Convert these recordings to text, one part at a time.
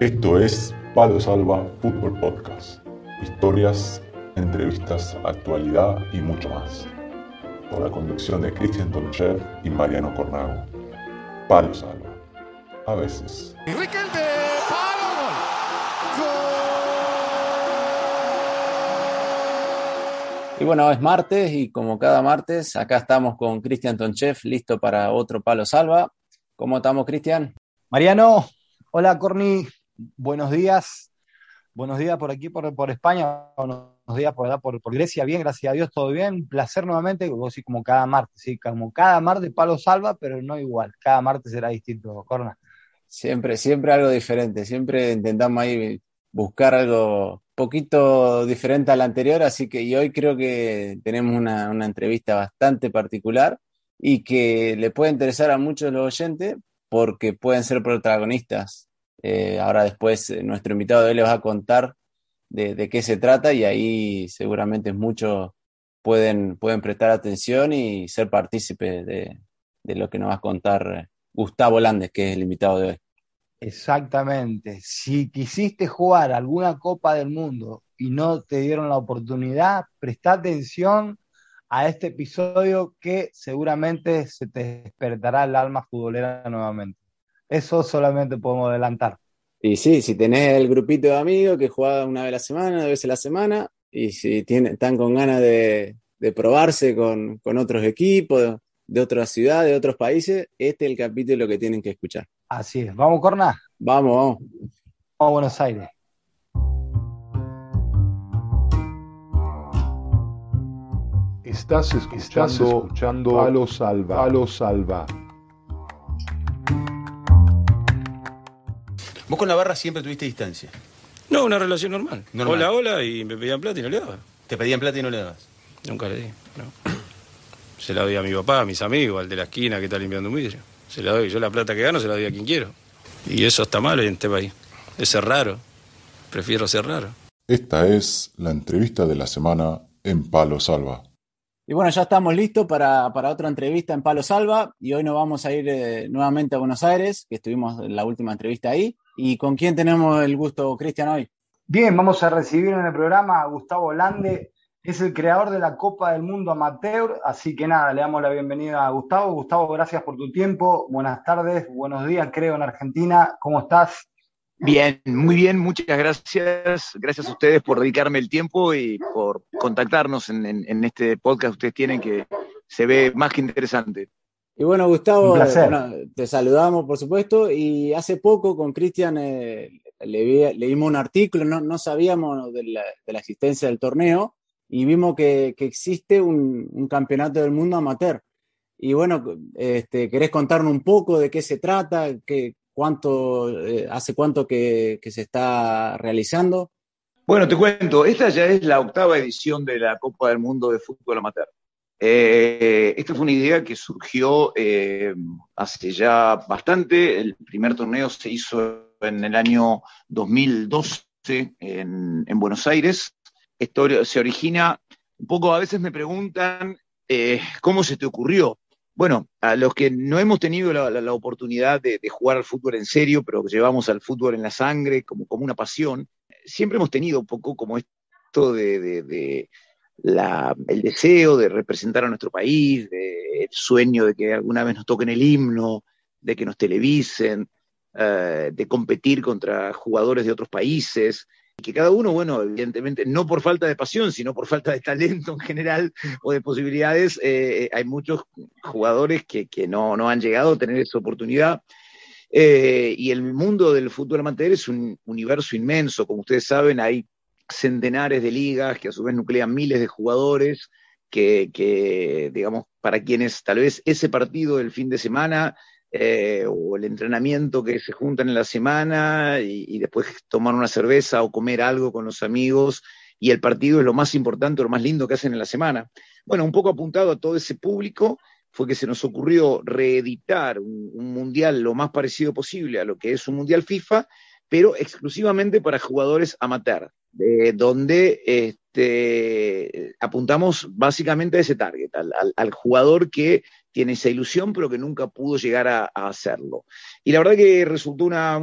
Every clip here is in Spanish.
Esto es Palo Salva Fútbol Podcast. Historias, entrevistas, actualidad y mucho más. Con la conducción de Cristian Tonchev y Mariano Cornago. Palo Salva. A veces. Y bueno, es martes y como cada martes, acá estamos con Cristian Tonchev, listo para otro Palo Salva. ¿Cómo estamos, Cristian? Mariano, hola Corny, buenos días. Buenos días por aquí, por, por España, buenos días por, por, Grecia, bien, gracias a Dios, todo bien. Placer nuevamente, como cada martes, sí, como cada martes Palo Salva, pero no igual, cada martes será distinto, Corna. Siempre, siempre algo diferente, siempre intentamos ahí buscar algo poquito diferente al anterior, así que y hoy creo que tenemos una, una, entrevista bastante particular y que le puede interesar a muchos los oyentes porque pueden ser protagonistas. Eh, ahora después eh, nuestro invitado de hoy les va a contar de, qué se trata y ahí seguramente muchos pueden, pueden prestar atención y ser partícipes de, de lo que nos va a contar Gustavo Landes, que es el invitado de hoy. Exactamente. Si quisiste jugar alguna Copa del Mundo y no te dieron la oportunidad, presta atención a este episodio que seguramente se te despertará el alma futbolera nuevamente. Eso solamente podemos adelantar. Y sí, si tenés el grupito de amigos que juega una vez a la semana, dos veces a la semana, y si tienen, están con ganas de, de probarse con, con otros equipos, de otras ciudades, de otros países, este es el capítulo que tienen que escuchar. Así es. ¿Vamos, Corna? Vamos, vamos. Vamos a Buenos Aires. Estás escuchando, Estás escuchando Palo Salva. Palo Salva. Vos con la barra siempre tuviste distancia. No, una relación normal. Normal. Hola, hola, y me pedían plata y no le daba. Te pedían plata y no le dabas. Nunca le di, no. Se la doy a mi papá, a mis amigos, al de la esquina que está limpiando un vidrio. Se la doy. Yo la plata que gano se la doy a quien quiero. Y eso está mal en este país. Es ser raro. Prefiero ser raro. Esta es la entrevista de la semana en Palo Salva. Y bueno, ya estamos listos para, para otra entrevista en Palo Salva y hoy nos vamos a ir eh, nuevamente a Buenos Aires, que estuvimos en la última entrevista ahí. ¿Y con quién tenemos el gusto, Cristian, hoy? Bien, vamos a recibir en el programa a Gustavo Lande, es el creador de la Copa del Mundo Amateur, así que nada, le damos la bienvenida a Gustavo. Gustavo, gracias por tu tiempo. Buenas tardes, buenos días, creo, en Argentina. ¿Cómo estás? Bien, muy bien, muchas gracias. Gracias a ustedes por dedicarme el tiempo y por contactarnos en, en, en este podcast que ustedes tienen que se ve más que interesante. Y bueno, Gustavo, bueno, te saludamos, por supuesto, y hace poco con Cristian eh, le, leímos un artículo, no, no sabíamos de la, de la existencia del torneo, y vimos que, que existe un, un, campeonato del mundo amateur. Y bueno, este, ¿querés contarnos un poco de qué se trata? ¿Qué, cuánto, eh, ¿Hace cuánto que, que, se está realizando? Bueno, te cuento, esta ya es la octava edición de la Copa del Mundo de Fútbol Amateur. Eh, esta fue una idea que surgió eh, hace ya bastante. El primer torneo se hizo en el año 2012 en, en Buenos Aires esto se origina, un poco a veces me preguntan eh, cómo se te ocurrió. Bueno, a los que no hemos tenido la, oportunidad de, jugar al fútbol en serio, pero llevamos al fútbol en la sangre como, una pasión, siempre hemos tenido un poco como esto de el deseo de representar a nuestro país, el sueño de que alguna vez nos toquen el himno, de que nos televisen, uh, de competir contra jugadores de otros países que cada uno, bueno, evidentemente, no por falta de pasión, sino por falta de talento en general o de posibilidades, eh, hay muchos jugadores que, no, han llegado a tener esa oportunidad. Eh, y el mundo del fútbol amateur es un universo inmenso, como ustedes saben, hay centenares de ligas que a su vez nuclean miles de jugadores, que, digamos, para quienes tal vez ese partido del fin de semana eh, o el entrenamiento que se juntan en la semana y, después tomar una cerveza o comer algo con los amigos y el partido es lo más importante, lo más lindo que hacen en la semana. Bueno, un poco apuntado a todo ese público fue que se nos ocurrió reeditar un mundial lo más parecido posible a lo que es un mundial FIFA, pero exclusivamente para jugadores amateur, de donde este, apuntamos básicamente a ese target, al, jugador que tiene esa ilusión, pero que nunca pudo llegar a, hacerlo. Y la verdad que resultó una,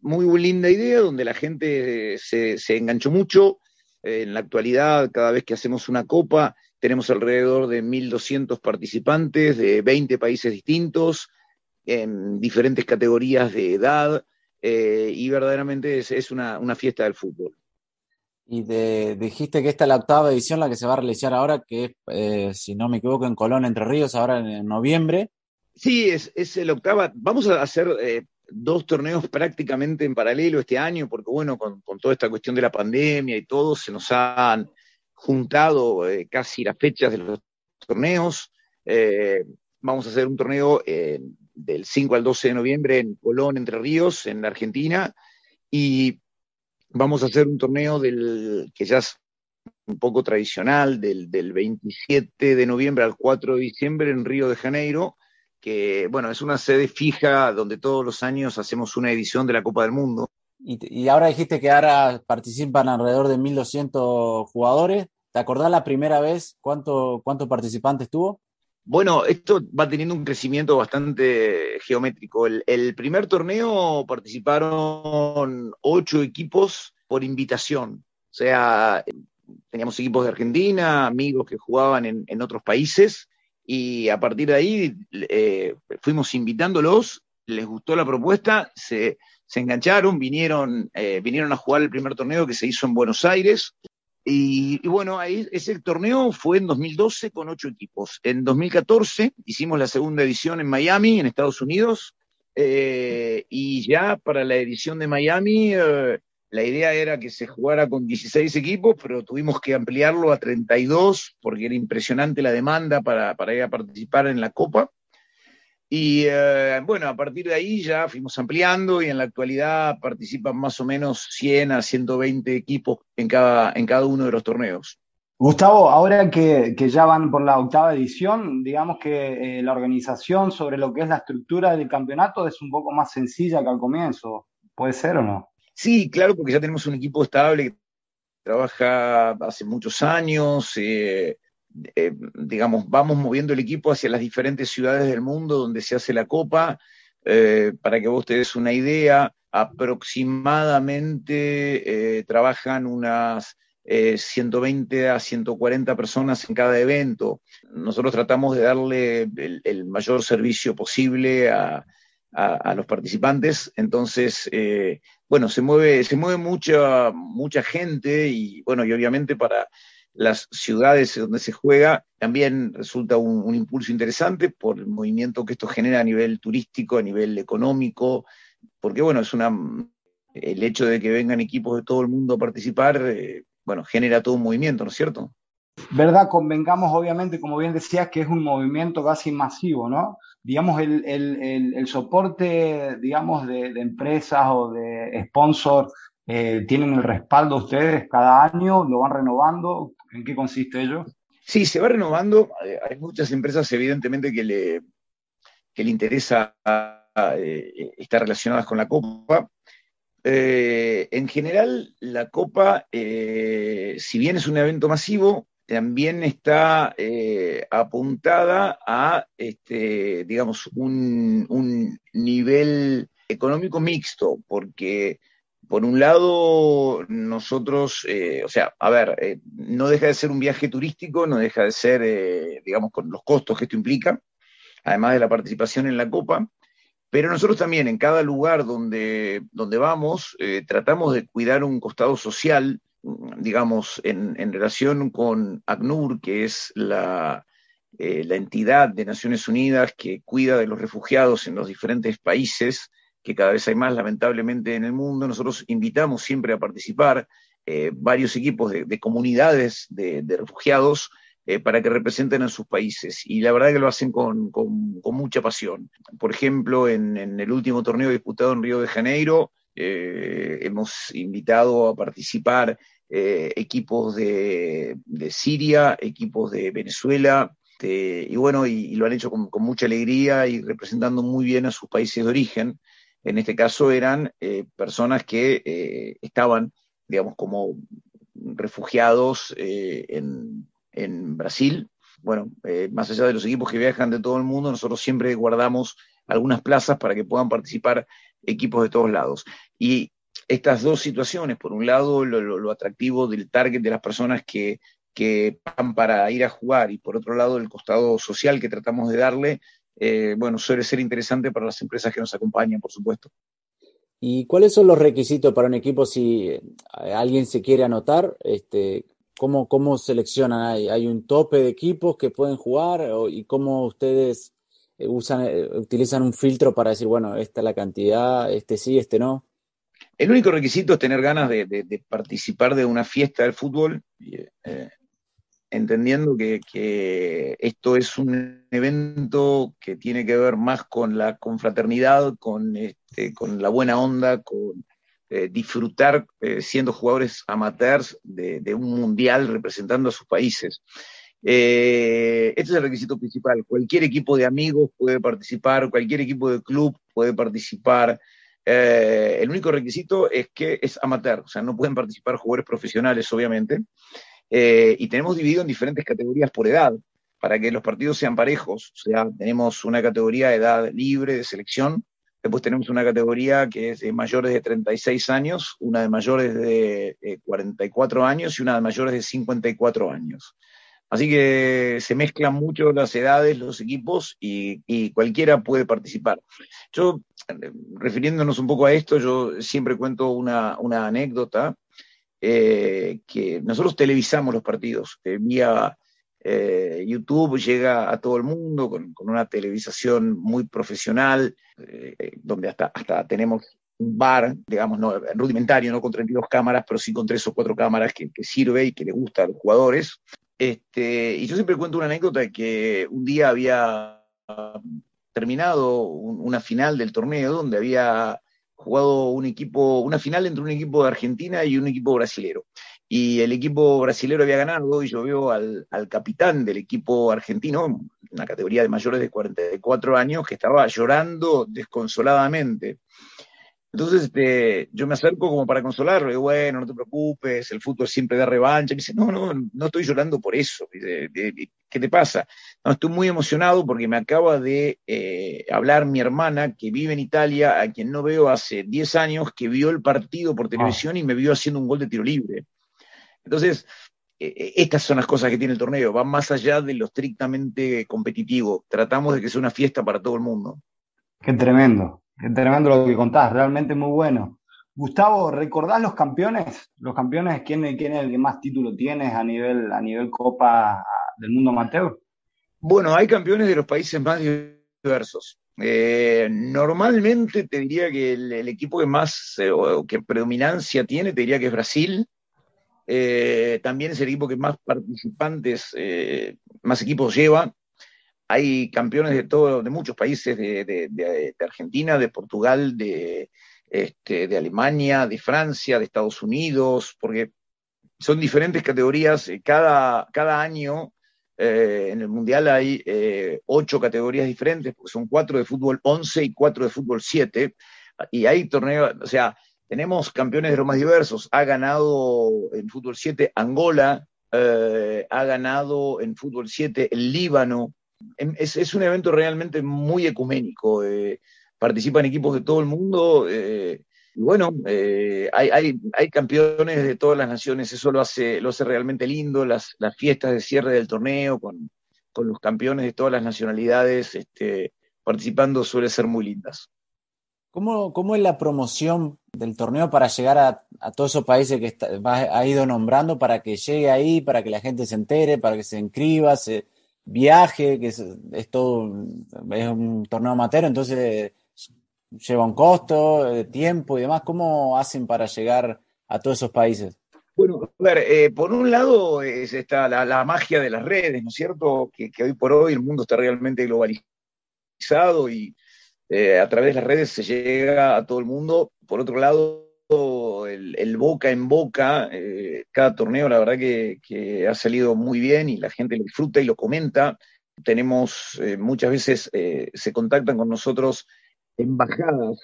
muy linda idea, donde la gente se, enganchó mucho. En la actualidad, cada vez que hacemos una copa, tenemos alrededor de 1.200 participantes de 20 países distintos, en diferentes categorías de edad, eh, y verdaderamente es, una, fiesta del fútbol. Y dijiste que esta es la octava edición, la que se va a realizar ahora, que es, eh, si no me equivoco, en Colón, Entre Ríos, ahora en, noviembre. Sí, es, es el octava. Vamos a hacer eh, dos torneos prácticamente en paralelo este año, porque bueno, con, toda esta cuestión de la pandemia y todo, se nos han juntado eh, casi las fechas de los torneos. vamos a hacer un torneo del 5 al 12 de noviembre en Colón, Entre Ríos, en Argentina, y Vamos a hacer un torneo que ya es un poco tradicional, del, 27 de noviembre al 4 de diciembre en Río de Janeiro, que bueno, es una sede fija donde todos los años hacemos una edición de la Copa del Mundo. Y, ahora dijiste que ahora participan alrededor de 1.200 jugadores. ¿Te acordás la primera vez cuánto, cuántos participantes tuvo? Bueno, esto va teniendo un crecimiento bastante geométrico. El, primer torneo participaron ocho equipos por invitación. O sea, teníamos equipos de Argentina, amigos que jugaban en, otros países, y a partir de ahí eh, fuimos invitándolos, les gustó la propuesta, se, engancharon, vinieron, eh, vinieron a jugar el primer torneo que se hizo en Buenos Aires, y, bueno, ese torneo fue en 2012 con ocho equipos. En 2014 hicimos la segunda edición en Miami, en Estados Unidos, eh, y ya para la edición de Miami eh, la idea era que se jugara con 16 equipos, pero tuvimos que ampliarlo a 32 porque era impresionante la demanda para, para ir a participar en la Copa. Y eh, bueno, a partir de ahí ya fuimos ampliando y en la actualidad participan más o menos 100 a 120 equipos en cada, en cada uno de los torneos. Gustavo, ahora que, ya van por la octava edición, digamos que eh, la organización sobre lo que es la estructura del campeonato es un poco más sencilla que al comienzo. ¿Puede ser o no? Sí, claro, porque ya tenemos un equipo estable que trabaja hace muchos años. Eh, eh, digamos, vamos moviendo el equipo hacia las diferentes ciudades del mundo donde se hace la copa. Eh, para que vos te des una idea, aproximadamente eh, trabajan unas 120 a 140 personas en cada evento. Nosotros tratamos de darle el, mayor servicio posible a, los participantes. Entonces, bueno, se mueve, se mueve mucha, mucha gente y bueno, y obviamente para las ciudades donde se juega, también resulta un, impulso interesante por el movimiento que esto genera a nivel turístico, a nivel económico, porque bueno, es una el hecho de que vengan equipos de todo el mundo a participar, eh, bueno, genera todo un movimiento, ¿no es cierto? ¿Verdad? Convengamos, obviamente, como bien decías, que es un movimiento casi masivo, ¿no? Digamos, el, soporte, digamos, de, de, empresas o de sponsors eh, ¿Tienen el respaldo ustedes cada año? ¿Lo van renovando? ¿En qué consiste ello? Sí, se va renovando. Hay muchas empresas, evidentemente, que le, que le interesa eh, estar relacionadas con la Copa. Eh, en general, la Copa, si bien es un evento masivo, también está apuntada a, este, digamos, un, un nivel económico mixto, porque por un lado, nosotros, eh, o sea, a ver, eh, no deja de ser un viaje turístico, no deja de ser, eh, digamos, con los costos que esto implica, además de la participación en la Copa, pero nosotros también en cada lugar donde, donde vamos tratamos de cuidar un costado social, digamos, en, en relación con ACNUR, que es la, la entidad de Naciones Unidas que cuida de los refugiados en los diferentes países que cada vez hay más lamentablemente en el mundo. Nosotros invitamos siempre a participar eh, varios equipos de, comunidades de, refugiados eh, para que representen a sus países. Y la verdad que lo hacen con, mucha pasión. Por ejemplo, en, el último torneo disputado en Río de Janeiro, eh, hemos invitado a participar equipos de, Siria, equipos de Venezuela, y bueno, y, lo han hecho con, mucha alegría y representando muy bien a sus países de origen. En este caso eran eh, personas que eh, estaban, digamos, como refugiados eh, en, Brasil bueno, eh, más allá de los equipos que viajan de todo el mundo, nosotros siempre guardamos algunas plazas para que puedan participar equipos de todos lados. Y estas dos situaciones, por un lado, lo, atractivo del target de las personas que, que van para ir a jugar y por otro lado, el costado social que tratamos de darle, eh, bueno, suele ser interesante para las empresas que nos acompañan, por supuesto. ¿Y cuáles son los requisitos para un equipo si eh, alguien se quiere anotar? Este, ¿cómo, ¿Cómo seleccionan? ¿Hay, ¿Hay un tope de equipos que pueden jugar? ¿Y cómo ustedes eh, usan, utilizan un filtro para decir, bueno, esta es la cantidad, este sí, este no? El único requisito es tener ganas de, participar de una fiesta del fútbol, eh, entendiendo que, esto es un evento que tiene que ver más con la confraternidad, con, este, con la buena onda, con eh, disfrutar eh, siendo jugadores amateurs de, un mundial representando a sus países. este es el requisito principal. Cualquier equipo de amigos puede participar, cualquier equipo de club puede participar. Eh, el único requisito es que es amateur, o sea, no pueden participar jugadores profesionales, obviamente. Eh, y tenemos dividido en diferentes categorías por edad, para que los partidos sean parejos. O sea, tenemos una categoría de edad libre de selección, después tenemos una categoría que es de mayores de 36 años, una de mayores de 44 años y una de mayores de 54 años. Así que se mezclan mucho las edades, los equipos y, cualquiera puede participar. Yo, refiriéndonos un poco a esto, yo siempre cuento una, anécdota eh, que nosotros televisamos los partidos eh, vía eh, YouTube, llega a todo el mundo con, una televisación muy profesional, donde hasta, hasta tenemos un bar, digamos, rudimentario, no con 32 cámaras, pero sí con tres o cuatro cámaras que, que sirve y que le gusta a los jugadores. Este, y yo siempre cuento una anécdota de que un día había terminado una final del torneo donde había jugado un equipo, una final entre un equipo de Argentina y un equipo brasilero. Y el equipo brasilero había ganado y yo veo al, al capitán del equipo argentino, una categoría de mayores de 44 años, que estaba llorando desconsoladamente. Entonces este, yo me acerco como para consolarlo, digo, bueno, no te preocupes, el fútbol siempre da revancha. Y me dice, no, no, no estoy llorando por eso. ¿Qué te pasa? No, estoy muy emocionado porque me acaba de eh, hablar mi hermana que vive en Italia, a quien no veo hace 10 años, que vio el partido por televisión y me vio haciendo un gol de tiro libre. Entonces, eh, eh, estas son las cosas que tiene el torneo, van más allá de lo estrictamente competitivo. Tratamos de que sea una fiesta para todo el mundo. Qué tremendo. Tremendo lo que contás, realmente muy bueno. Gustavo, ¿recordás los campeones? Los campeones, ¿quién, es el que más título tienes a nivel, a nivel Copa del Mundo Amateur? Bueno, hay campeones de los países más diversos. Eh, normalmente te diría que el, equipo que más, eh, que predominancia tiene, te diría que es Brasil. Eh, también es el equipo que más participantes, más equipos lleva hay campeones de todo, de muchos países, de, Argentina, de Portugal, de, este, de Alemania, de Francia, de Estados Unidos, porque son diferentes categorías. Eh, cada, cada año eh, en el Mundial hay eh, ocho categorías diferentes, porque son cuatro de fútbol 11 y cuatro de fútbol 7. Y hay torneos, o sea, tenemos campeones de los más diversos. Ha ganado en fútbol 7 Angola, ha ganado en fútbol 7 el Líbano, Em, es, un evento realmente muy ecuménico. Eh, participan equipos de todo el mundo. Eh, y bueno, eh, hay, campeones de todas las naciones. Eso lo hace, lo hace realmente lindo. Las, fiestas de cierre del torneo con, los campeones de todas las nacionalidades este, participando suele ser muy lindas. ¿Cómo, ¿Cómo, es la promoción del torneo para llegar a, todos esos países que ha ido nombrando para que llegue ahí, para que la gente se entere, para que se inscriba, viaje, que es, todo, es un torneo amateur, entonces lleva un costo, de tiempo y demás. ¿Cómo hacen para llegar a todos esos países? Bueno, a ver, eh, por un lado es está la, magia de las redes, ¿no es cierto? Que, hoy por hoy el mundo está realmente globalizado y eh, a través de las redes se llega a todo el mundo. Por otro lado, el, boca en boca, eh, cada torneo la verdad que, ha salido muy bien y la gente lo disfruta y lo comenta. Tenemos eh, muchas veces, eh, se contactan con nosotros embajadas,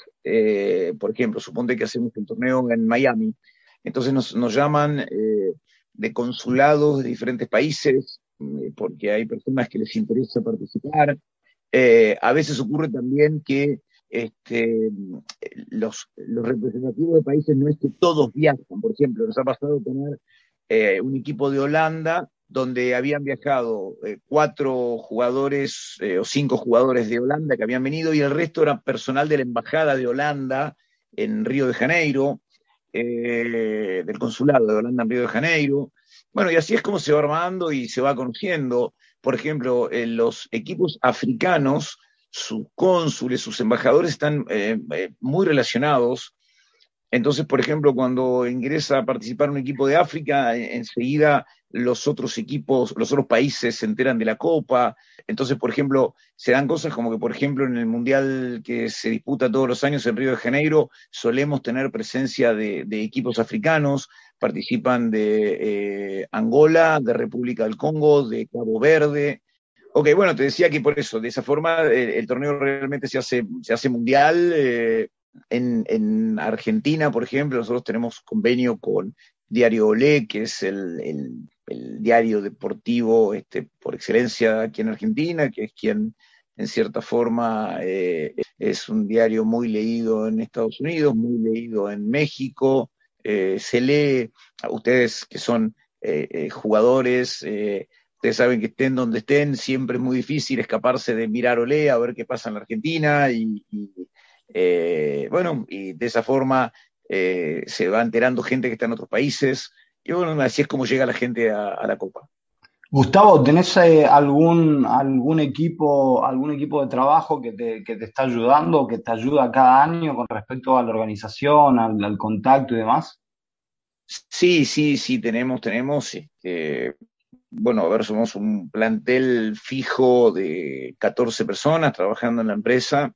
por ejemplo, suponte que hacemos un torneo en Miami, entonces nos, llaman de consulados de diferentes países porque hay personas que les interesa participar. A veces ocurre también que este, los, representativos de países no es que todos viajan. Por ejemplo, nos ha pasado tener eh, un equipo de Holanda donde habían viajado eh, cuatro jugadores eh, o cinco jugadores de Holanda que habían venido y el resto era personal de la Embajada de Holanda en Río de Janeiro, del consulado de Holanda en Río de Janeiro. Bueno, y así es como se va armando y se va conociendo. Por ejemplo, los equipos africanos sus cónsules, sus embajadores están eh, eh, muy relacionados. Entonces, por ejemplo, cuando ingresa a participar un equipo de África, enseguida los otros equipos, los otros países se enteran de la Copa. Entonces, por ejemplo, se dan cosas como que, por ejemplo, en el Mundial que se disputa todos los años en Río de Janeiro, solemos tener presencia de, equipos africanos, participan de eh, Angola, de República del Congo, de Cabo Verde, Ok, bueno, te decía que por eso, de esa forma, eh, el, torneo realmente se hace, se hace mundial. Eh, en, Argentina, por ejemplo, nosotros tenemos convenio con Diario Olé, que es el, diario deportivo este, por excelencia aquí en Argentina, que es quien, en cierta forma, eh, es un diario muy leído en Estados Unidos, muy leído en México. se lee, a ustedes que son jugadores, Ustedes saben que estén donde estén, siempre es muy difícil escaparse de mirar Olé a ver qué pasa en la Argentina y, eh, bueno, y de esa forma eh, se va enterando gente que está en otros países y bueno, así es como llega la gente a, la Copa. Gustavo, ¿tenés eh, algún, algún, equipo, algún equipo de trabajo que te, que te, está ayudando, que te ayuda cada año con respecto a la organización, al, contacto y demás? Sí, sí, sí, tenemos, tenemos. Este, bueno, a ver, somos un plantel fijo de 14 personas trabajando en la empresa,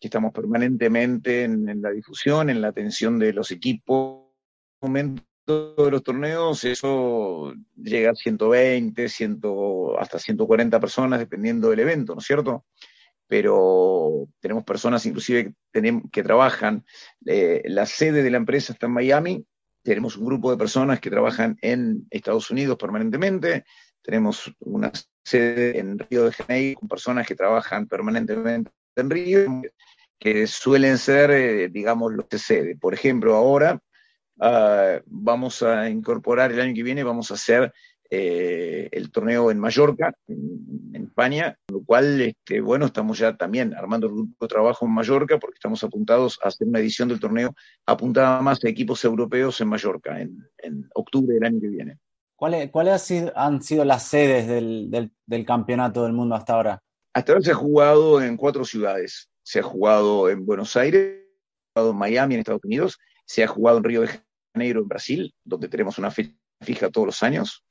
que estamos permanentemente en, la difusión, en la atención de los equipos. En momento de los torneos, eso llega a 120, 100, hasta 140 personas, dependiendo del evento, ¿no es cierto? Pero tenemos personas inclusive que, que trabajan, eh, la sede de la empresa está en Miami, tenemos un grupo de personas que trabajan en Estados Unidos permanentemente, tenemos una sede en Río de Janeiro con personas que trabajan permanentemente en Río, que suelen ser, eh, digamos, los de sede. Por ejemplo, ahora ah, vamos a incorporar el año que viene, vamos a hacer eh, el torneo en Mallorca, en, España, lo cual, este, bueno, estamos ya también armando el grupo de trabajo en Mallorca porque estamos apuntados a hacer una edición del torneo apuntada más a equipos europeos en Mallorca en, octubre del año que viene. ¿Cuáles han sido las sedes del, del, campeonato del mundo hasta ahora? Hasta ahora se ha jugado en cuatro ciudades. Se ha jugado en Buenos Aires, se ha jugado en Miami, en Estados Unidos, se ha jugado en Río de Janeiro, en Brasil, donde tenemos una fecha fija todos los años,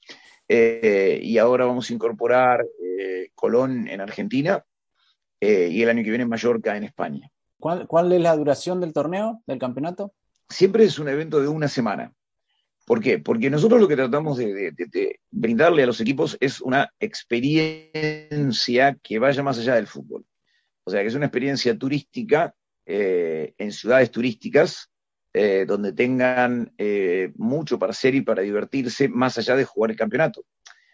eh, y ahora vamos a incorporar eh, Colón en Argentina eh, y el año que viene Mallorca en España. ¿Cuál, es la duración del torneo, del campeonato? Siempre es un evento de una semana. ¿Por qué? Porque nosotros lo que tratamos de, brindarle a los equipos es una experiencia que vaya más allá del fútbol. O sea, que es una experiencia turística en ciudades turísticas eh, donde tengan eh, mucho para hacer y para divertirse más allá de jugar el campeonato.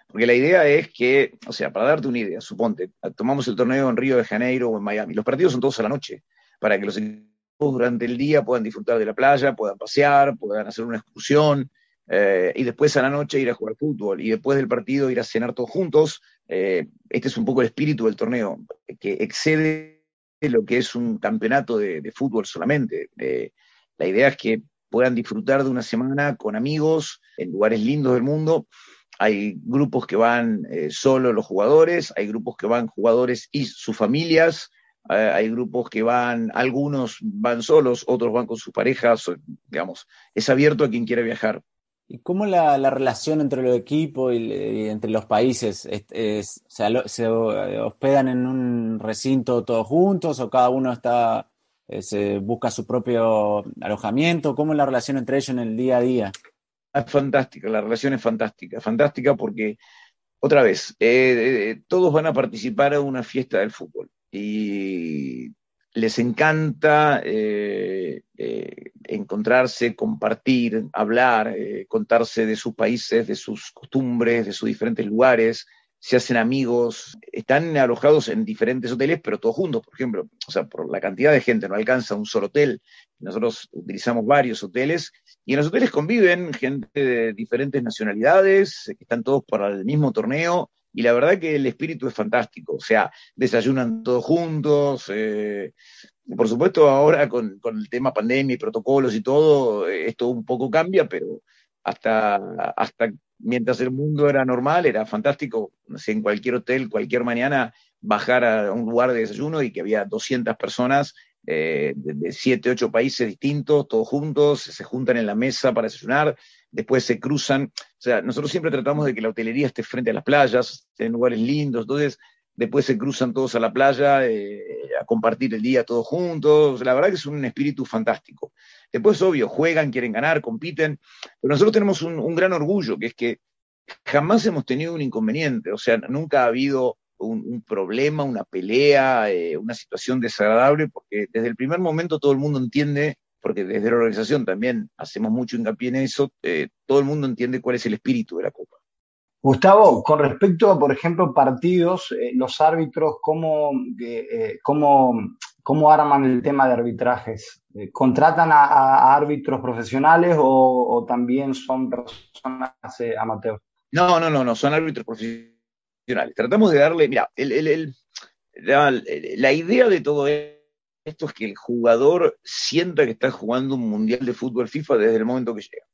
Porque la idea es que, o sea, para darte una idea, suponte, tomamos el torneo en Río de Janeiro o en Miami, los partidos son todos a la noche, para que los equipos durante el día puedan disfrutar de la playa, puedan pasear, puedan hacer una excursión, eh, y después a la noche ir a jugar fútbol, y después del partido ir a cenar todos juntos. este es un poco el espíritu del torneo, que excede lo que es un campeonato de, de fútbol solamente. La idea es que puedan disfrutar de una semana con amigos en lugares lindos del mundo. Hay grupos que van eh, solo los jugadores, hay grupos que van jugadores y sus familias, eh, hay grupos que van, algunos van solos, otros van con sus parejas, digamos, es abierto a quien quiera viajar. ¿Y cómo la, la relación entre los equipos y, entre los países? Es, ¿Se hospedan en un recinto todos juntos o cada uno está eh, se busca su propio alojamiento? ¿Cómo es la relación entre ellos en el día a día? Es fantástica, la relación es fantástica, fantástica porque, otra vez, eh, eh, todos van a participar en una fiesta del fútbol y les encanta eh, eh, encontrarse, compartir, hablar, eh, contarse de sus países, de sus costumbres, de sus diferentes lugares, se hacen amigos, están alojados en diferentes hoteles, pero todos juntos, por ejemplo, o sea, por la cantidad de gente no alcanza un solo hotel, nosotros utilizamos varios hoteles y en los hoteles conviven gente de diferentes nacionalidades, que están todos para el mismo torneo, y la verdad que el espíritu es fantástico, o sea, desayunan todos juntos, eh, por supuesto ahora con, el tema pandemia y protocolos y todo, esto un poco cambia, pero hasta, hasta mientras el mundo era normal, era fantástico, no sé, en cualquier hotel, cualquier mañana, bajar a un lugar de desayuno y que había 200 personas eh, de, siete, ocho países distintos, todos juntos, se juntan en la mesa para desayunar, después se cruzan. O sea, nosotros siempre tratamos de que la hotelería esté frente a las playas, en lugares lindos, entonces después se cruzan todos a la playa eh, a compartir el día todos juntos. La verdad que es un espíritu fantástico. Después, obvio, juegan, quieren ganar, compiten, pero nosotros tenemos un, gran orgullo, que es que jamás hemos tenido un inconveniente, o sea, nunca ha habido un, problema, una pelea, eh, una situación desagradable, porque desde el primer momento todo el mundo entiende, porque desde la organización también hacemos mucho hincapié en eso, eh, todo el mundo entiende cuál es el espíritu de la Copa. Gustavo, con respecto a, por ejemplo, partidos, eh, los árbitros, ¿cómo, cómo, cómo, arman el tema de arbitrajes? ¿Contratan a, árbitros profesionales o, también son personas amateurs? No, no, no, no, son árbitros profesionales Tratamos de darle, mira, la, idea de todo esto es que el jugador sienta que está jugando un mundial de fútbol FIFA desde el momento que llega.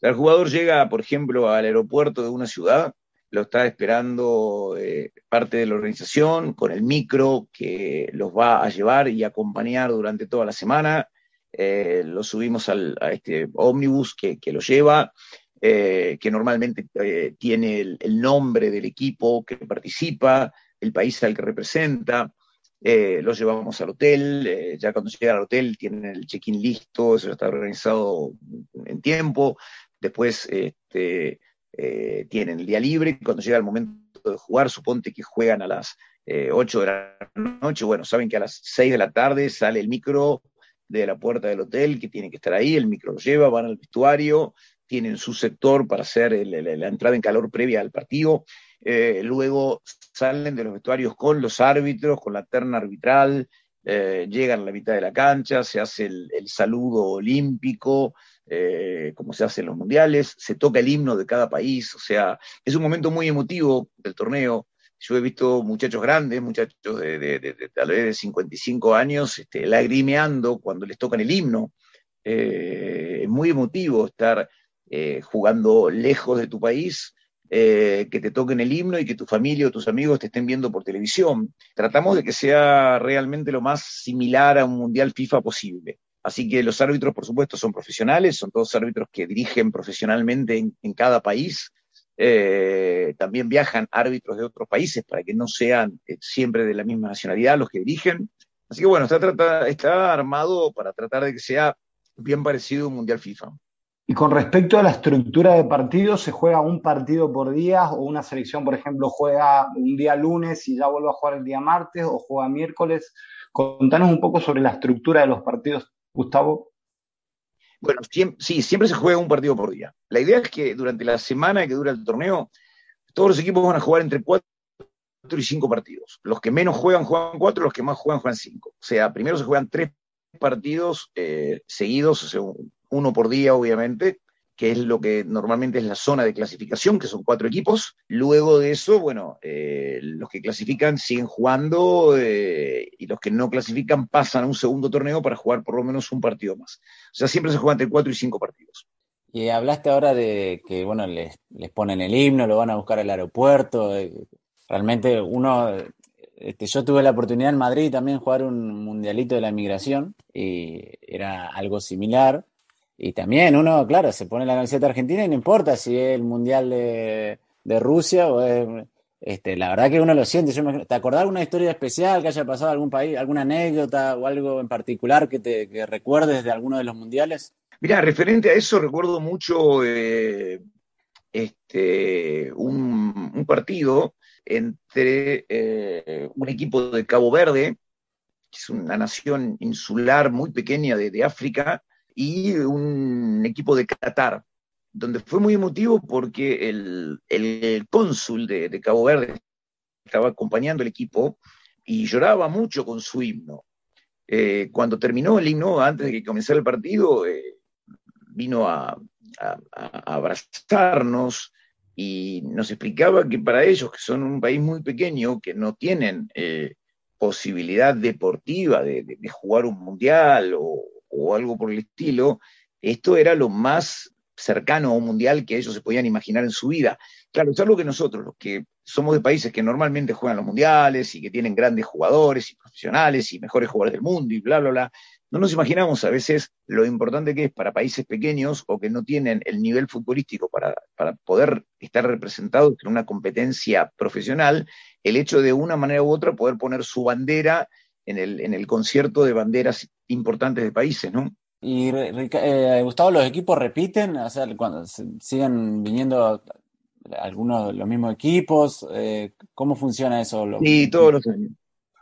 el jugador llega, por ejemplo, al aeropuerto de una ciudad, lo está esperando eh, parte de la organización con el micro que los va a llevar y acompañar durante toda la semana. Eh, lo subimos al, a este ómnibus que, que lo lleva eh, que normalmente eh, tiene el, nombre del equipo que participa, el país al que representa. Lo llevamos al hotel, ya cuando llegan al hotel tienen el check-in listo, eso está organizado en tiempo. Después este, tienen el día libre, cuando llega el momento de jugar, suponte que juegan a las 8 de la noche, bueno, saben que a las 6 de la tarde sale el micro de la puerta del hotel, que tiene que estar ahí, el micro lo lleva, van al vestuario, tienen su sector para hacer la entrada en calor previa al partido, eh, luego salen de los vestuarios con los árbitros, con la terna arbitral, eh, llegan a la mitad de la cancha, se hace el, saludo olímpico, eh, como se hace en los mundiales, se toca el himno de cada país, o sea, es un momento muy emotivo del torneo. Yo he visto muchachos grandes, muchachos de, tal vez de 55 años, este, lagrimeando cuando les tocan el himno. es muy emotivo estar eh, jugando lejos de tu país, eh, que te toquen el himno y que tu familia o tus amigos te estén viendo por televisión. Tratamos de que sea realmente lo más similar a un Mundial FIFA posible. Así que los árbitros, por supuesto, son profesionales, son todos árbitros que dirigen profesionalmente en, cada país. Eh, también viajan árbitros de otros países para que no sean siempre de la misma nacionalidad los que dirigen. Así que bueno, está, está armado para tratar de que sea bien parecido a un Mundial FIFA. Y con respecto a la estructura de partidos, ¿se juega un partido por día o una selección, por ejemplo, juega un día lunes y ya vuelve a jugar el día martes o juega miércoles? Contanos un poco sobre la estructura de los partidos, Gustavo. Bueno, sí, siempre se juega un partido por día. La idea es que durante la semana que dura el torneo, todos los equipos van a jugar entre cuatro y cinco partidos. Los que menos juegan, juegan cuatro, los que más juegan, juegan cinco. O sea, primero se juegan tres partidos eh, seguidos, o sea, uno por día, obviamente, que es lo que normalmente es la zona de clasificación, que son cuatro equipos. Luego de eso, bueno, eh, los que clasifican siguen jugando eh, y los que no clasifican pasan a un segundo torneo para jugar por lo menos un partido más. O sea, siempre se juega entre cuatro y cinco partidos. Y hablaste ahora de que, bueno, les, les ponen el himno, lo van a buscar al aeropuerto. Eh, realmente uno, este, yo tuve la oportunidad en Madrid también jugar un mundialito de la inmigración y era algo similar y también uno, claro, se pone la camiseta argentina y no importa si es el Mundial de, Rusia o es... Este, la verdad que uno lo siente. ¿Te acordás alguna historia especial que haya pasado en algún país, alguna anécdota o algo en particular que te recuerdes de alguno de los mundiales? Mira, referente a eso recuerdo mucho eh, este, un, partido entre eh, un equipo de Cabo Verde es una nación insular muy pequeña de, África, y un equipo de Qatar, donde fue muy emotivo porque el, cónsul de, Cabo Verde estaba acompañando el equipo y lloraba mucho con su himno. Eh, cuando terminó el himno, antes de que comenzara el partido, eh, vino a, abrazarnos y nos explicaba que para ellos, que son un país muy pequeño, que no tienen eh, posibilidad deportiva de, jugar un mundial o, o, algo por el estilo, esto era lo más cercano a un mundial que ellos se podían imaginar en su vida. Claro, es algo que nosotros, los que somos de países que normalmente juegan los mundiales y que tienen grandes jugadores y profesionales y mejores jugadores del mundo y bla, bla, bla, no nos imaginamos a veces lo importante que es para países pequeños o que no tienen el nivel futbolístico para, poder estar representados en una competencia profesional, el hecho de una manera u otra poder poner su bandera en el, en el concierto de banderas importantes de países, ¿no? Y eh, Gustavo, ¿los equipos repiten? O sea, cuando siguen viniendo algunos los mismos equipos, eh, ¿cómo funciona eso? Sí, todos los años,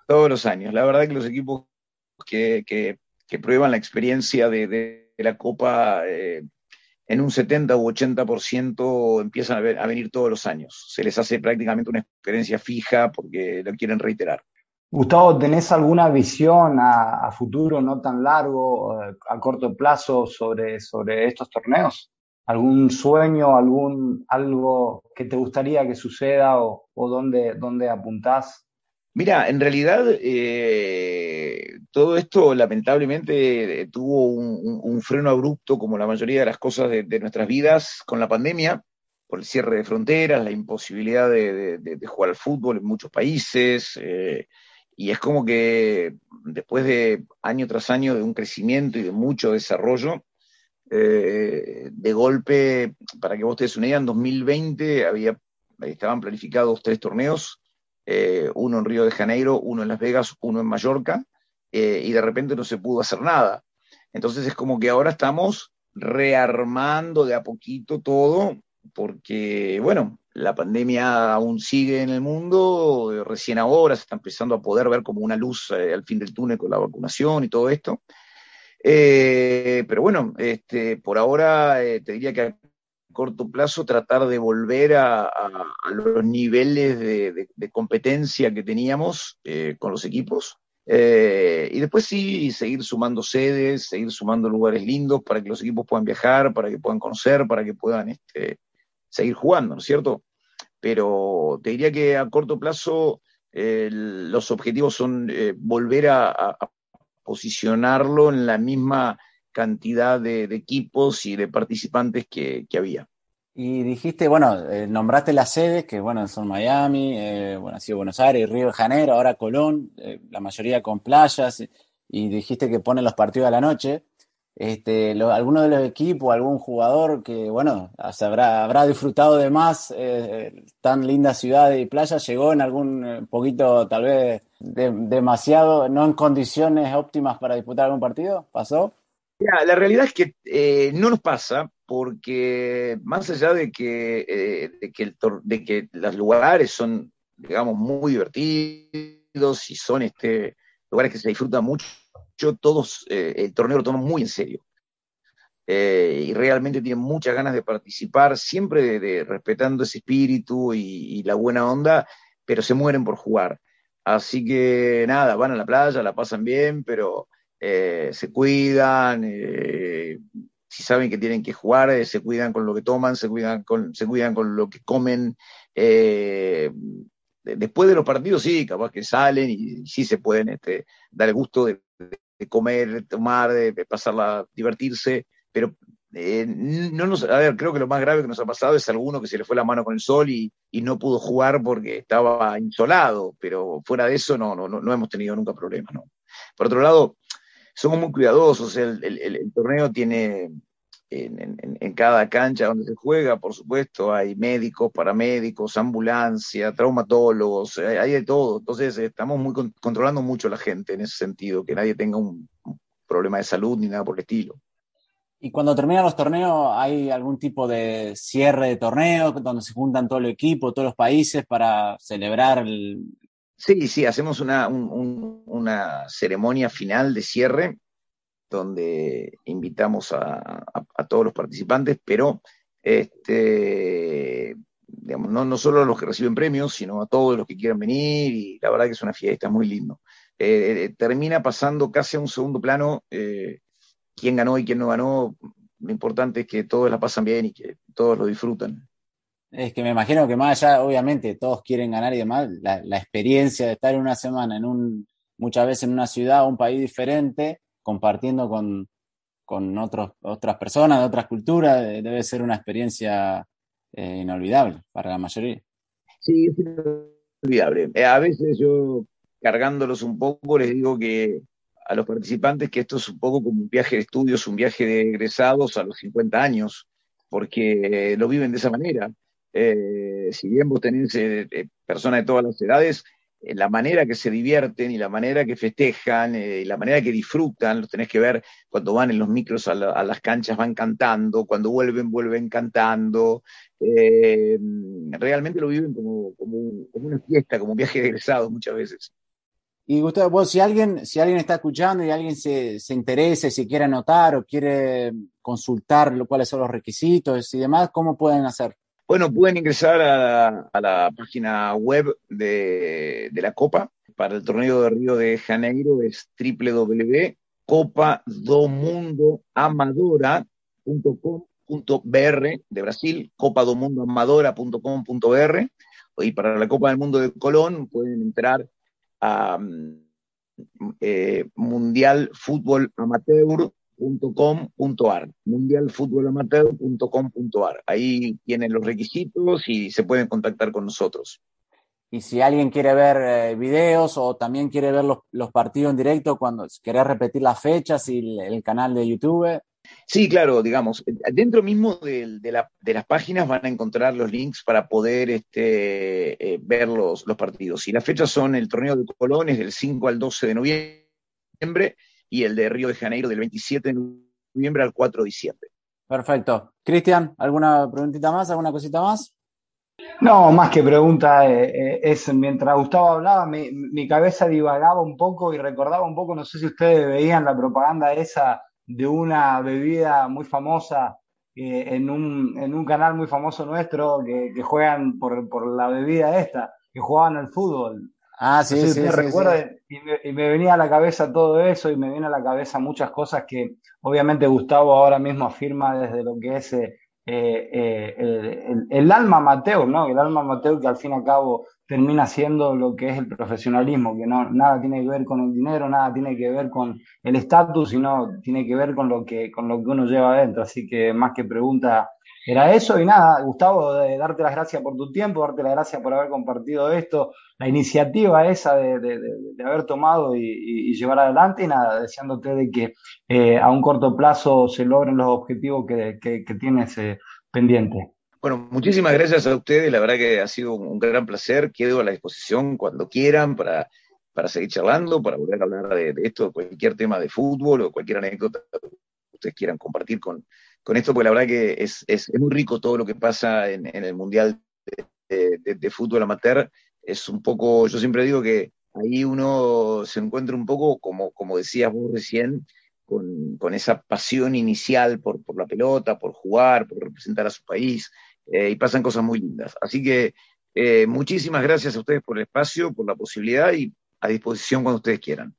todos los años. La verdad que los equipos que, que prueban la experiencia de, la Copa eh, en un 70 u 80% empiezan a, venir todos los años. Se les hace prácticamente una experiencia fija porque lo quieren reiterar. Gustavo, ¿tenés alguna visión a, futuro no tan largo, eh, a corto plazo sobre, sobre estos torneos? ¿Algún sueño, algún, algo que te gustaría que suceda o, dónde, dónde apuntás? Mira, en realidad eh, todo esto lamentablemente tuvo un, freno abrupto, como la mayoría de las cosas de, nuestras vidas, con la pandemia, por el cierre de fronteras, la imposibilidad de, jugar al fútbol en muchos países, eh, y es como que después de año tras año de un crecimiento y de mucho desarrollo, eh, de golpe, para que vos te des en 2020 había, estaban planificados tres torneos eh, uno en Río de Janeiro, uno en Las Vegas, uno en Mallorca, eh, y de repente no se pudo hacer nada. Entonces es como que ahora estamos rearmando de a poquito todo, porque, bueno, la pandemia aún sigue en el mundo, recién ahora se está empezando a poder ver como una luz eh, al fin del túnel con la vacunación y todo esto. pero bueno, este, por ahora te diría que corto plazo tratar de volver a, los niveles de, competencia que teníamos eh, con los equipos. Eh, y después sí, seguir sumando sedes, seguir sumando lugares lindos para que los equipos puedan viajar, para que puedan conocer, para que puedan este, seguir jugando, ¿no es cierto? Pero te diría que a corto plazo eh, los objetivos son volver a, posicionarlo en la misma cantidad de, equipos y de participantes que, había. Y dijiste, bueno, eh, nombraste las sedes, que bueno, son Miami, eh, bueno, ha sido Buenos Aires, Río de Janeiro, ahora Colón, eh, la mayoría con playas, y dijiste que ponen los partidos a la noche. Este, ¿Alguno de los equipos, algún jugador que, bueno, habrá, habrá disfrutado de más tan linda ciudad y playa, llegó en algún poquito, tal vez demasiado, no en condiciones óptimas para disputar algún partido? ¿Pasó? la realidad es que eh, no nos pasa porque más allá de que, eh, de, que de que los lugares son, digamos, muy divertidos y son este, lugares que se disfrutan mucho, todos eh, el torneo lo toman muy en serio. y realmente tienen muchas ganas de participar, siempre respetando ese espíritu y, la buena onda, pero se mueren por jugar. Así que nada, van a la playa, la pasan bien, pero eh, se cuidan, eh, si saben que tienen que jugar, eh, se cuidan con lo que toman, se cuidan con, se cuidan con lo que comen. después de los partidos, sí, capaz que salen y, sí se pueden este, dar el gusto de, comer, de tomar, de, pasarla, divertirse, pero no nos, a ver, creo que lo más grave que nos ha pasado es alguno que se le fue la mano con el sol y, no pudo jugar porque estaba insolado, pero fuera de eso no, no, no hemos tenido nunca problemas, ¿no? Por otro lado, somos muy cuidadosos, el, torneo tiene en, cada cancha donde se juega, por supuesto, hay médicos, paramédicos, ambulancia, traumatólogos, hay, de todo. Entonces estamos muy controlando mucho a la gente en ese sentido, que nadie tenga un, problema de salud ni nada por el estilo. Y cuando terminan los torneos, ¿hay algún tipo de cierre de torneo donde se juntan todo el equipo, todos los países para celebrar Sí, sí, hacemos una, una ceremonia final de cierre donde invitamos a, todos los participantes, pero este, digamos, no, no solo a los que reciben premios, sino a todos los que quieran venir, y la verdad que es una fiesta, muy lindo. Eh, eh, termina pasando casi a un segundo plano eh, quién ganó y quién no ganó. Lo importante es que todos la pasan bien y que todos lo disfrutan. Es que me imagino que más allá, obviamente, todos quieren ganar y demás, la, la experiencia de estar una semana en un, muchas veces en una ciudad o un país diferente, compartiendo con, con otros, otras personas de otras culturas, debe ser una experiencia eh, inolvidable para la mayoría. Sí, es inolvidable. Eh, a veces yo, cargándolos un poco, les digo que a los participantes que esto es un poco como un viaje de estudios, un viaje de egresados a los 50 años, porque lo viven de esa manera. Eh, si bien vos tenés personas de todas las edades, eh, la manera que se divierten y la manera que festejan eh, y la manera que disfrutan, los tenés que ver cuando van en los micros a, las canchas, van cantando, cuando vuelven, vuelven cantando. Eh, realmente lo viven como, una fiesta, como un viaje de muchas veces. Y Gustavo, vos, si alguien, si alguien está escuchando y alguien se, se interesa, si quiere anotar o quiere consultar cuáles son los requisitos y demás, ¿cómo pueden hacer? Bueno, pueden ingresar a, la página web de, la Copa. Para el torneo de Río de Janeiro es www.copadomundoamadora.com.br de Brasil, copadomundoamadora.com.br. Y para la Copa del Mundo de Colón pueden entrar a mm, eh, Mundial Fútbol Amateur .com.ar, mundialfutbolamateur.com.ar. Ahí tienen los requisitos y se pueden contactar con nosotros. Y si alguien quiere ver eh, videos o también quiere ver los, partidos en directo, cuando querés repetir las fechas y el, canal de YouTube. Sí, claro, digamos, dentro mismo de, las páginas van a encontrar los links para poder este, eh, ver los, los partidos. Y las fechas son el torneo de Colón, es del 5 al 12 de noviembre, y el de Río de Janeiro del 27 de noviembre al 4 de diciembre. Perfecto. Cristian, ¿alguna preguntita más? ¿Alguna cosita más? No, más que pregunta, eh, eh, es mientras Gustavo hablaba, mi, cabeza divagaba un poco y recordaba un poco, no sé si ustedes veían la propaganda esa de una bebida muy famosa eh, en, un, en, un, canal muy famoso nuestro que, juegan por, por, la bebida esta, que jugaban al fútbol. Ah, sí, sí, sí, Y, me, venía a la cabeza todo eso y me viene a la cabeza muchas cosas que obviamente Gustavo ahora mismo afirma desde lo que es eh, eh, el, alma Mateo, ¿no? El alma Mateo que al fin y al cabo termina siendo lo que es el profesionalismo, que no nada tiene que ver con el dinero, nada tiene que ver con el estatus, sino tiene que ver con lo que con lo que uno lleva adentro. Así que más que pregunta era eso y nada, Gustavo, de darte las gracias por tu tiempo, darte las gracias por haber compartido esto, la iniciativa esa de, haber tomado y, llevar adelante y nada, deseándote de que eh, a un corto plazo se logren los objetivos que, tienes eh, pendientes. Bueno, muchísimas gracias a ustedes, la verdad que ha sido un gran placer, quedo a la disposición cuando quieran para, para seguir charlando, para volver a hablar de, esto, cualquier tema de fútbol o cualquier anécdota que ustedes quieran compartir con, con esto, porque la verdad que es, es, muy rico todo lo que pasa en, el Mundial de, Fútbol Amateur. Es un poco, yo siempre digo que ahí uno se encuentra un poco, como, como decías vos recién, con, con esa pasión inicial por, por, la pelota, por jugar, por representar a su país, eh, y pasan cosas muy lindas. Así que eh, muchísimas gracias a ustedes por el espacio, por la posibilidad y a disposición cuando ustedes quieran.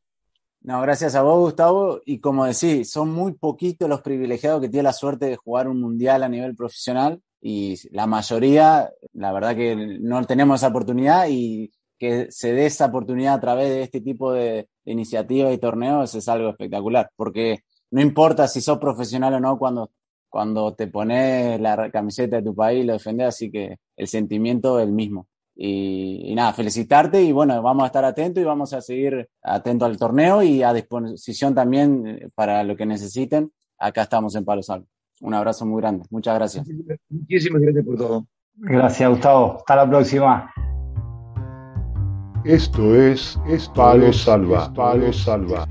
No, gracias a vos, Gustavo. Y como decís, son muy poquitos los privilegiados que tienen la suerte de jugar un mundial a nivel profesional y la mayoría, la verdad que no tenemos esa oportunidad y que se dé esa oportunidad a través de este tipo de, iniciativas y torneos es algo espectacular, porque no importa si sos profesional o no cuando, cuando te pones la camiseta de tu país y lo defendés, así que el sentimiento es el mismo. Y, nada, felicitarte y bueno, vamos a estar atentos y vamos a seguir atentos al torneo y a disposición también eh, para lo que necesiten. Acá estamos en Palo Salvo. Un abrazo muy grande. Muchas gracias. Muchísimas gracias por todo. Gracias, Gustavo. Hasta la próxima. Esto es, Palo Salva. Palo Salva.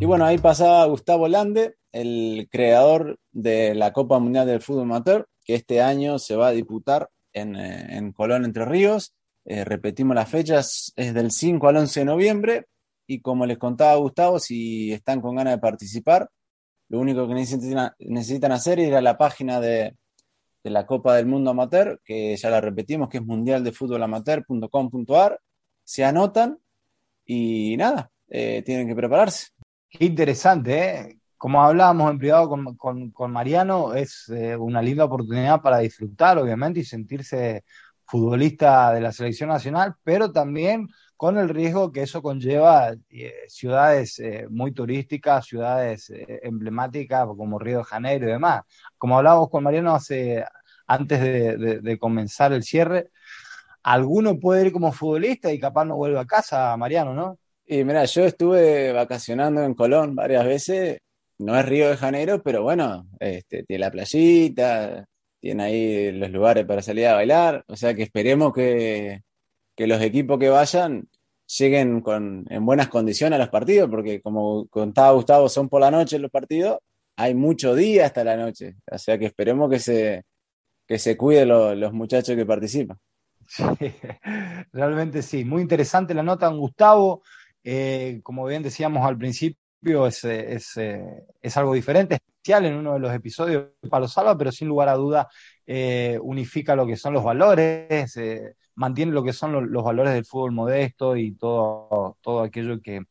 Y bueno, ahí pasaba Gustavo Lande, el creador de la Copa Mundial del Fútbol Amateur, que este año se va a disputar en, Colón Entre Ríos. Eh, repetimos las fechas, es del 5 al 11 de noviembre y como les contaba Gustavo, si están con ganas de participar, lo único que necesitan, necesitan hacer es ir a la página de, de, la Copa del Mundo Amateur, que ya la repetimos, que es mundialdefutbolamateur.com.ar, se anotan y nada, eh, tienen que prepararse. Qué interesante, ¿eh? Como hablábamos en privado con, con, con Mariano, es eh, una linda oportunidad para disfrutar, obviamente, y sentirse futbolista de la selección nacional, pero también con el riesgo que eso conlleva eh, ciudades eh, muy turísticas, ciudades eh, emblemáticas como Río de Janeiro y demás. Como hablábamos con Mariano hace, antes de, comenzar el cierre, alguno puede ir como futbolista y capaz no vuelve a casa, Mariano, ¿no? Y mira, yo estuve vacacionando en Colón varias veces, no es Río de Janeiro, pero bueno, este, tiene la playita, tiene ahí los lugares para salir a bailar, o sea que esperemos que, que los equipos que vayan lleguen con, en buenas condiciones a los partidos, porque como contaba Gustavo, son por la noche los partidos, hay mucho día hasta la noche, o sea que esperemos que se, que se cuiden lo, los muchachos que participan. Sí, realmente sí, muy interesante la nota, Gustavo, eh, como bien decíamos al principio, es, algo diferente, especial en uno de los episodios de Palo Salva, pero sin lugar a duda eh, unifica lo que son los valores, eh, mantiene lo que son los, los, valores del fútbol modesto y todo, todo aquello que,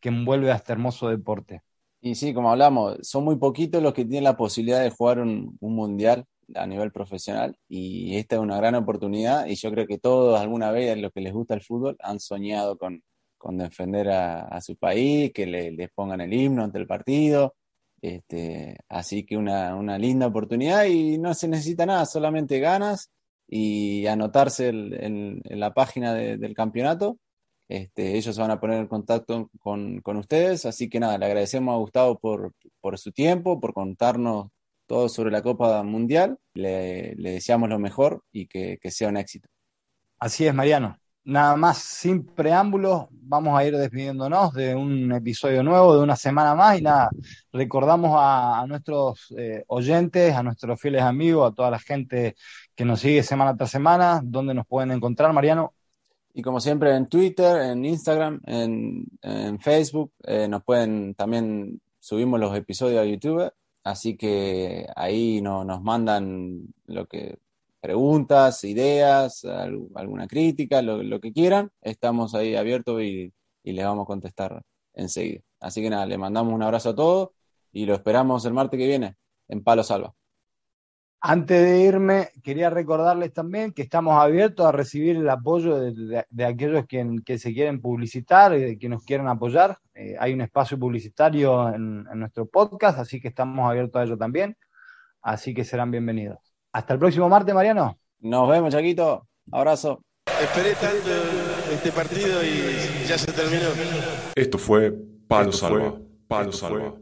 que envuelve a este hermoso deporte. Y sí, como hablamos, son muy poquitos los que tienen la posibilidad de jugar un, un mundial a nivel profesional y esta es una gran oportunidad y yo creo que todos alguna vez los que les gusta el fútbol han soñado con, con defender a, su país, que le, les pongan el himno ante el partido. Este, así que una, una, linda oportunidad y no se necesita nada, solamente ganas y anotarse en la página de, del campeonato. Este, ellos se van a poner en contacto con, con, ustedes, así que nada, le agradecemos a Gustavo por, por su tiempo, por contarnos todo sobre la Copa Mundial. Le, le deseamos lo mejor y que sea un éxito. Así es, Mariano nada más sin preámbulos, vamos a ir despidiéndonos de un episodio nuevo, de una semana más y nada, recordamos a, nuestros eh, oyentes, a nuestros fieles amigos, a toda la gente que nos sigue semana tras semana, ¿dónde nos pueden encontrar, Mariano? Y como siempre en Twitter, en Instagram, en, en Facebook, eh, nos pueden también subimos los episodios a YouTube, así que ahí no, nos mandan lo que preguntas, ideas, alguna crítica, lo, que quieran, estamos ahí abiertos y, y, les vamos a contestar enseguida. Así que nada, le mandamos un abrazo a todos y lo esperamos el martes que viene en Palo Salva. Antes de irme, quería recordarles también que estamos abiertos a recibir el apoyo de, de, aquellos que, que, se quieren publicitar que nos quieran apoyar. Eh, hay un espacio publicitario en, en nuestro podcast, así que estamos abiertos a ello también. Así que serán bienvenidos. Hasta el próximo martes, Mariano. Nos vemos, Chaquito. Abrazo. Esperé tanto este partido y ya se terminó. Esto fue Palo Salva. Palo Salva.